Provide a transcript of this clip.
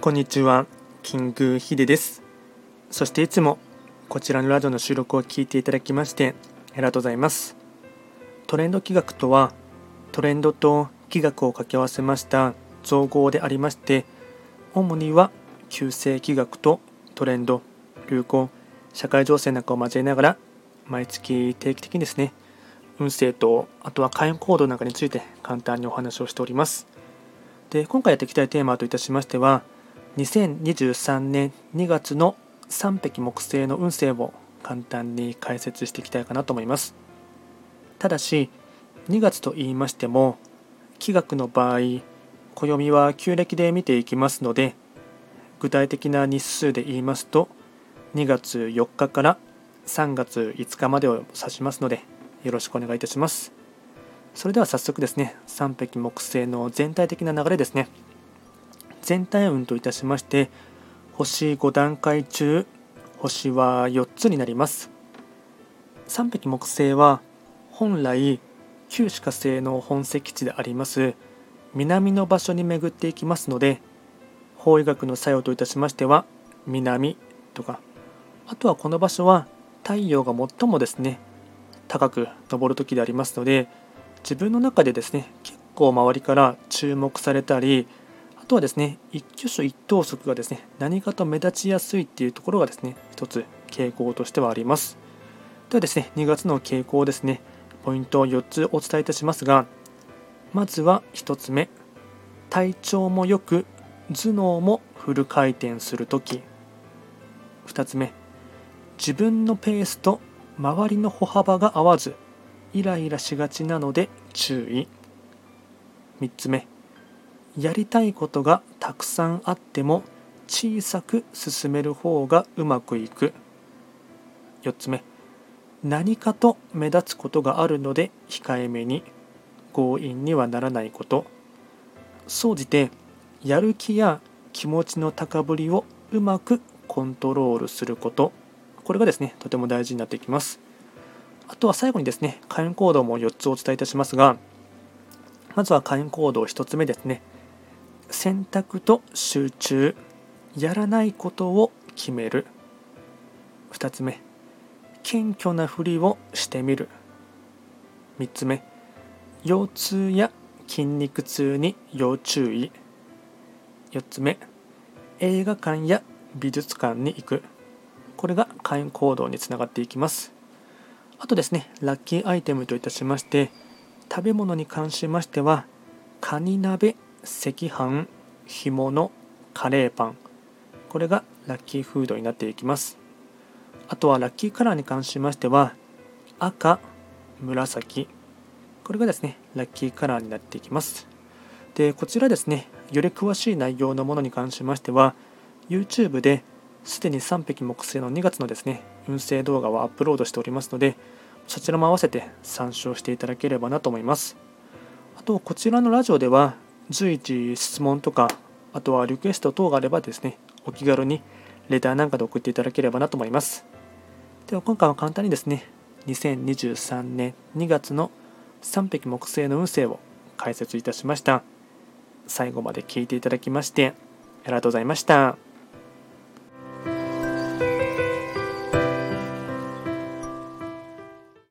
こんにちは、キングヒデです。そしていつもこちらのラジオの収録を聞いていただきましてありがとうございます。トレンド企画とはトレンドと企画を掛け合わせました造語でありまして主には旧世企画とトレンド、流行、社会情勢なんかを交えながら毎月定期的にですね運勢とあとは会員行動なんかについて簡単にお話をしております。で今回やっていきたいテーマといたしましては2023年2月の3匹木星の運勢を簡単に解説していきたいかなと思います。ただし2月と言いましても気学の場合暦は旧暦で見ていきますので具体的な日数で言いますと2月4日から3月5日までを指しますのでよろしくお願いいたします。それでは早速ですね3匹木星の全体的な流れですね。全体運といたしまして星5段階中星は4つになります。3匹木星は本来旧歯科星の本石地であります南の場所に巡っていきますので法医学の作用といたしましては南とかあとはこの場所は太陽が最もですね高く昇る時でありますので自分の中でですね結構周りから注目されたりとはですね一挙手一投足がですね何かと目立ちやすいっていうところがですね一つ傾向としてはあります。ではですね2月の傾向ですねポイントを4つお伝えいたしますがまずは1つ目。体調も良く頭脳もフル回転するとき2つ目。自分のペースと周りの歩幅が合わずイライラしがちなので注意。3つ目。やりたいことがたくさんあっても小さく進める方がうまくいく。4つ目。何かと目立つことがあるので控えめに。強引にはならないこと。総じてやる気や気持ちの高ぶりをうまくコントロールすること。これがですねとても大事になってきます。あとは最後にですね会員行動も4つお伝えいたしますがまずは会員行動1つ目ですね。選択と集中やらないことを決める。2つ目謙虚なふりをしてみる。3つ目腰痛や筋肉痛に要注意。4つ目映画館や美術館に行く。これが会員行動につながっていきます。あとですねラッキーアイテムといたしまして食べ物に関しましてはカニ鍋赤飯干物カレーパン。これがラッキーフードになっていきます。あとはラッキーカラーに関しましては赤紫。これがですねラッキーカラーになっていきます。でこちらですねより詳しい内容のものに関しましては YouTube ですでに3匹木星の2月のですね運勢動画をアップロードしておりますのでそちらも合わせて参照していただければなと思います。あとこちらのラジオでは随時質問とかあとはリクエスト等があればですねお気軽にレターなんかで送っていただければなと思いますでは今回は簡単にですね2023年2月の3匹木星の運勢を解説いたしました最後まで聞いていただきましてありがとうございました。